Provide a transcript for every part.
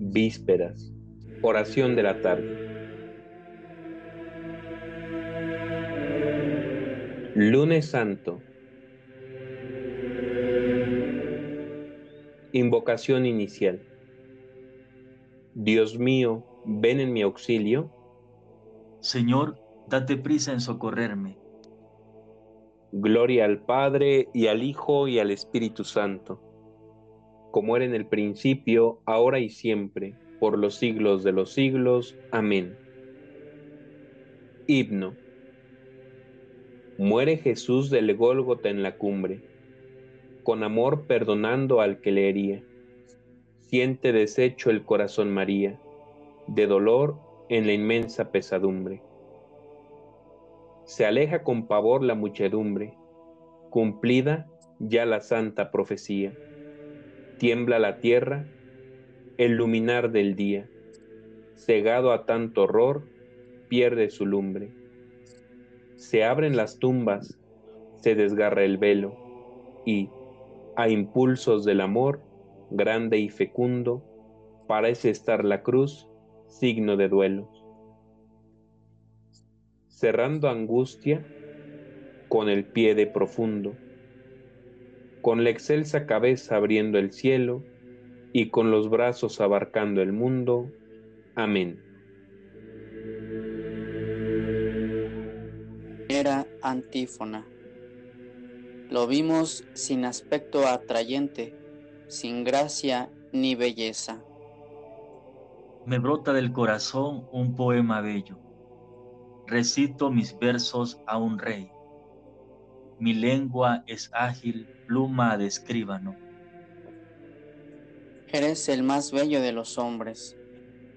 Vísperas. Oración de la tarde. Lunes Santo. Invocación inicial. Dios mío, ven en mi auxilio. Señor, date prisa en socorrerme. Gloria al Padre y al Hijo y al Espíritu Santo, como era en el principio, ahora y siempre, por los siglos de los siglos. Amén. Himno. Muere Jesús del Gólgota en la cumbre, con amor perdonando al que le hería. Siente deshecho el corazón María, de dolor en la inmensa pesadumbre se aleja con pavor la muchedumbre, cumplida ya la santa profecía. Tiembla la tierra, el luminar del día, cegado a tanto horror, pierde su lumbre. Se abren las tumbas, se desgarra el velo, y, a impulsos del amor, grande y fecundo, parece estar la cruz, signo de duelo cerrando angustia con el pie de profundo, con la excelsa cabeza abriendo el cielo y con los brazos abarcando el mundo. Amén. Era antífona. Lo vimos sin aspecto atrayente, sin gracia ni belleza. Me brota del corazón un poema bello recito mis versos a un rey. Mi lengua es ágil, pluma de escribano. Eres el más bello de los hombres.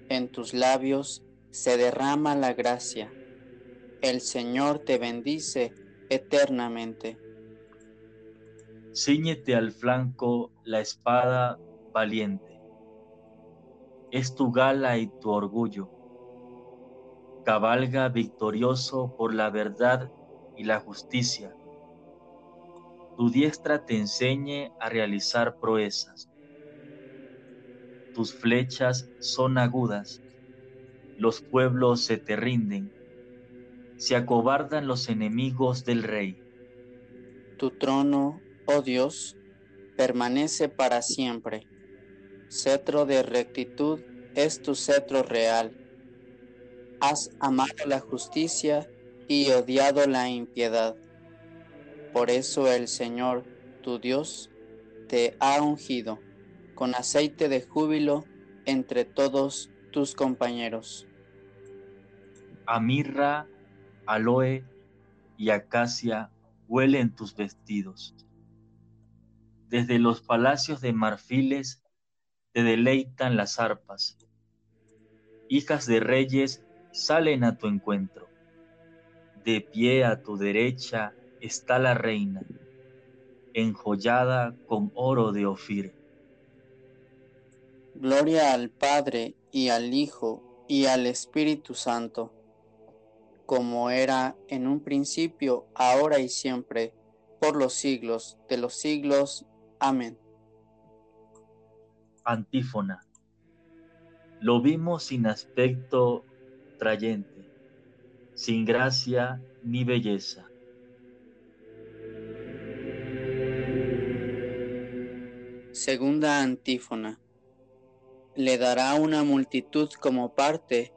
En tus labios se derrama la gracia. El Señor te bendice eternamente. Cíñete al flanco la espada valiente. Es tu gala y tu orgullo cabalga victorioso por la verdad y la justicia. Tu diestra te enseñe a realizar proezas. Tus flechas son agudas, los pueblos se te rinden, se acobardan los enemigos del rey. Tu trono, oh Dios, permanece para siempre. Cetro de rectitud es tu cetro real has amado la justicia y odiado la impiedad. Por eso el Señor, tu Dios, te ha ungido con aceite de júbilo entre todos tus compañeros. A mirra, aloe y acacia huelen tus vestidos. Desde los palacios de marfiles te deleitan las arpas. Hijas de reyes salen a tu encuentro. De pie a tu derecha está la reina, enjollada con oro de Ofir. Gloria al Padre y al Hijo y al Espíritu Santo, como era en un principio, ahora y siempre, por los siglos de los siglos. Amén. Antífona. Lo vimos sin aspecto sin gracia ni belleza. Segunda antífona. Le dará una multitud como parte,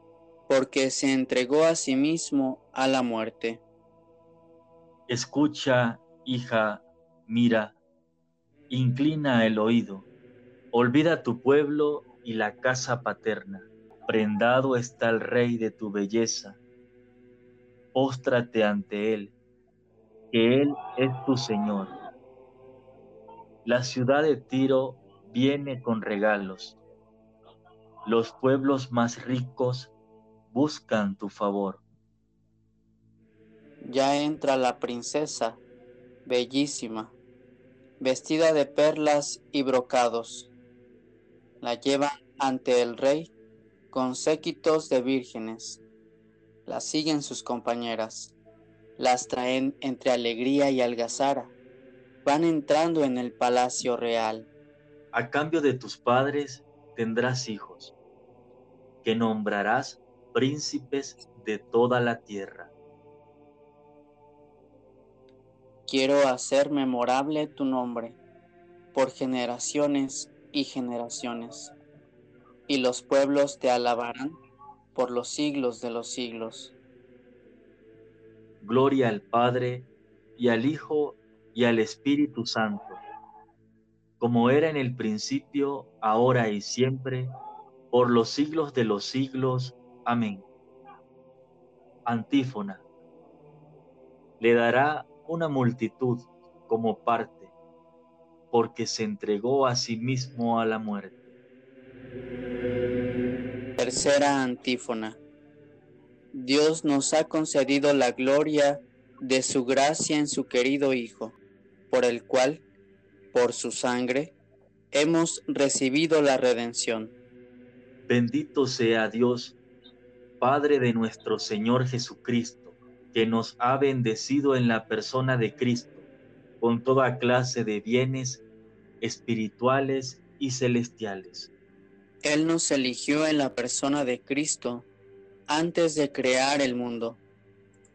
porque se entregó a sí mismo a la muerte. Escucha, hija, mira, inclina el oído, olvida tu pueblo y la casa paterna prendado está el rey de tu belleza. Póstrate ante él, que él es tu Señor. La ciudad de Tiro viene con regalos. Los pueblos más ricos buscan tu favor. Ya entra la princesa, bellísima, vestida de perlas y brocados. La lleva ante el rey con séquitos de vírgenes. Las siguen sus compañeras, las traen entre alegría y algazara, van entrando en el palacio real. A cambio de tus padres tendrás hijos, que nombrarás príncipes de toda la tierra. Quiero hacer memorable tu nombre por generaciones y generaciones, y los pueblos te alabarán por los siglos de los siglos. Gloria al Padre, y al Hijo, y al Espíritu Santo, como era en el principio, ahora y siempre, por los siglos de los siglos. Amén. Antífona. Le dará una multitud como parte, porque se entregó a sí mismo a la muerte. Tercera antífona. Dios nos ha concedido la gloria de su gracia en su querido Hijo, por el cual, por su sangre, hemos recibido la redención. Bendito sea Dios, Padre de nuestro Señor Jesucristo, que nos ha bendecido en la persona de Cristo con toda clase de bienes espirituales y celestiales. Él nos eligió en la persona de Cristo antes de crear el mundo,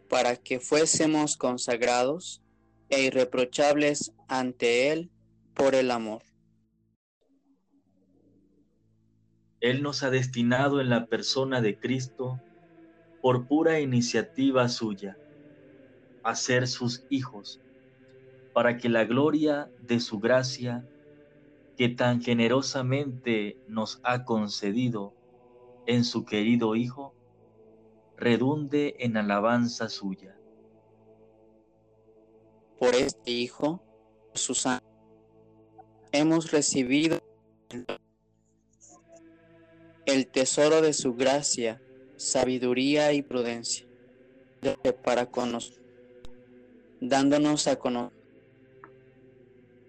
para que fuésemos consagrados e irreprochables ante Él por el amor. Él nos ha destinado en la persona de Cristo, por pura iniciativa suya, a ser sus hijos, para que la gloria de su gracia, que tan generosamente nos ha concedido en su querido Hijo, redunde en alabanza suya. Por este Hijo, su sangre, hemos recibido el tesoro de su gracia, sabiduría y prudencia para conocer, dándonos a conocer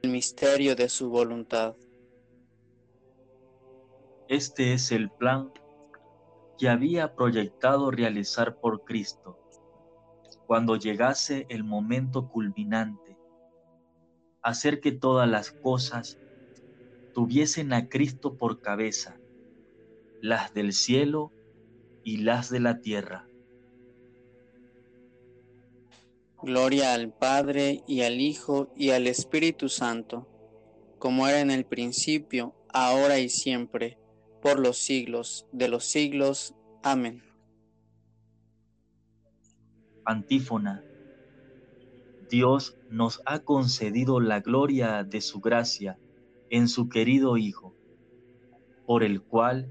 el misterio de su voluntad. Este es el plan que había proyectado realizar por Cristo cuando llegase el momento culminante, hacer que todas las cosas tuviesen a Cristo por cabeza, las del cielo y las de la tierra. Gloria al Padre y al Hijo y al Espíritu Santo, como era en el principio, ahora y siempre por los siglos de los siglos. Amén. Antífona. Dios nos ha concedido la gloria de su gracia en su querido Hijo, por el cual,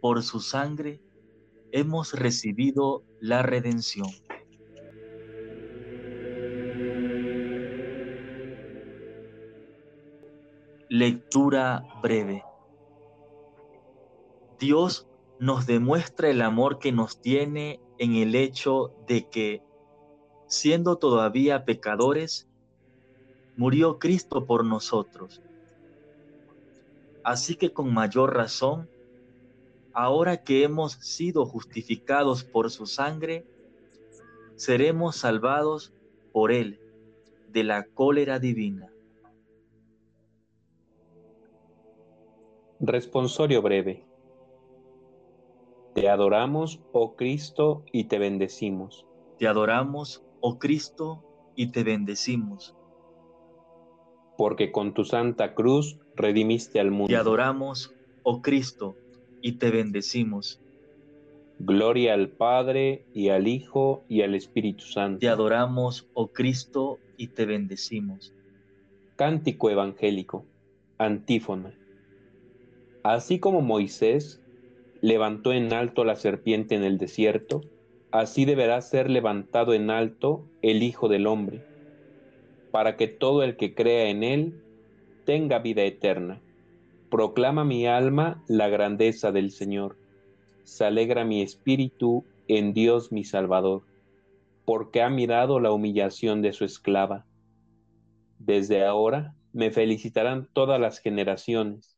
por su sangre, hemos recibido la redención. Lectura breve. Dios nos demuestra el amor que nos tiene en el hecho de que, siendo todavía pecadores, murió Cristo por nosotros. Así que con mayor razón, ahora que hemos sido justificados por su sangre, seremos salvados por él de la cólera divina. Responsorio breve. Te adoramos, oh Cristo, y te bendecimos. Te adoramos, oh Cristo, y te bendecimos. Porque con tu santa cruz redimiste al mundo. Te adoramos, oh Cristo, y te bendecimos. Gloria al Padre, y al Hijo, y al Espíritu Santo. Te adoramos, oh Cristo, y te bendecimos. Cántico evangélico. Antífona. Así como Moisés levantó en alto la serpiente en el desierto, así deberá ser levantado en alto el Hijo del Hombre, para que todo el que crea en él tenga vida eterna. Proclama mi alma la grandeza del Señor. Se alegra mi espíritu en Dios mi Salvador, porque ha mirado la humillación de su esclava. Desde ahora me felicitarán todas las generaciones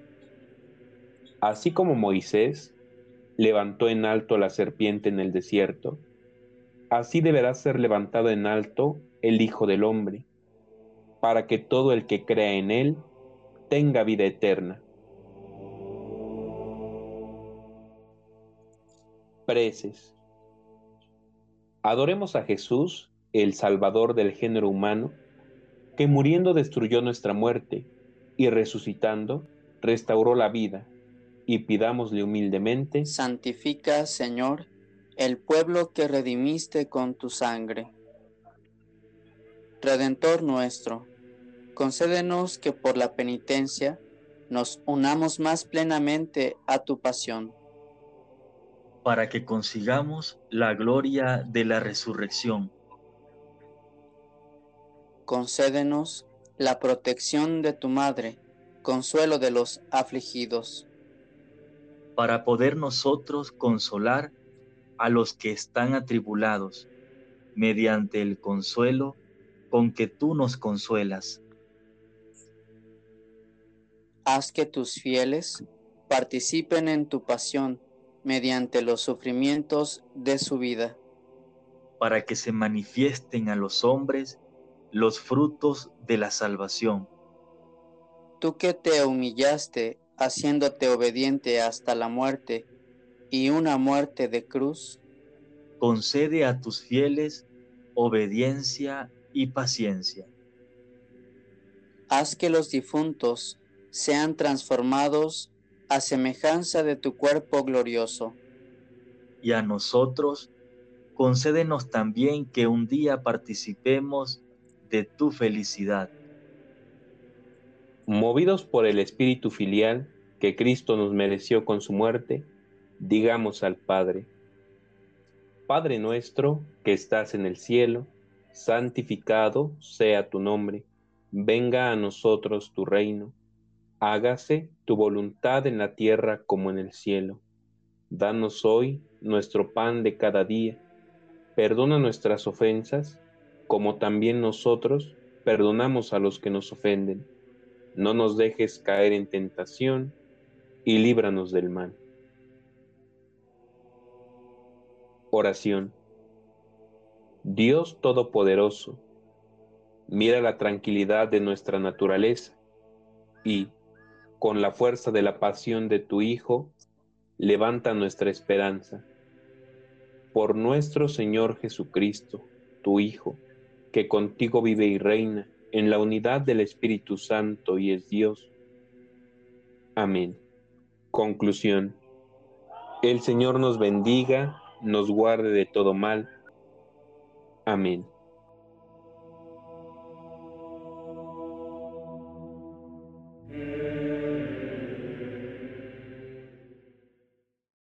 Así como Moisés levantó en alto la serpiente en el desierto, así deberá ser levantado en alto el Hijo del Hombre, para que todo el que crea en él tenga vida eterna. Preces. Adoremos a Jesús, el Salvador del género humano, que muriendo destruyó nuestra muerte y resucitando restauró la vida, y pidámosle humildemente, Santifica, Señor, el pueblo que redimiste con tu sangre. Redentor nuestro, concédenos que por la penitencia nos unamos más plenamente a tu pasión. Para que consigamos la gloria de la resurrección. Concédenos la protección de tu Madre, consuelo de los afligidos. Para poder nosotros consolar a los que están atribulados, mediante el consuelo con que tú nos consuelas. Haz que tus fieles participen en tu pasión mediante los sufrimientos de su vida. Para que se manifiesten a los hombres los frutos de la salvación. Tú que te humillaste haciéndote obediente hasta la muerte y una muerte de cruz, concede a tus fieles obediencia y paciencia. Haz que los difuntos sean transformados a semejanza de tu cuerpo glorioso. Y a nosotros, concédenos también que un día participemos de tu felicidad. Movidos por el Espíritu filial que Cristo nos mereció con su muerte, digamos al Padre, Padre nuestro que estás en el cielo, santificado sea tu nombre, venga a nosotros tu reino, hágase tu voluntad en la tierra como en el cielo. Danos hoy nuestro pan de cada día, perdona nuestras ofensas, como también nosotros perdonamos a los que nos ofenden. No nos dejes caer en tentación, y líbranos del mal. Oración. Dios Todopoderoso, mira la tranquilidad de nuestra naturaleza y, con la fuerza de la pasión de tu Hijo, levanta nuestra esperanza. Por nuestro Señor Jesucristo, tu Hijo, que contigo vive y reina en la unidad del Espíritu Santo y es Dios. Amén. Conclusión. El Señor nos bendiga, nos guarde de todo mal. Amén.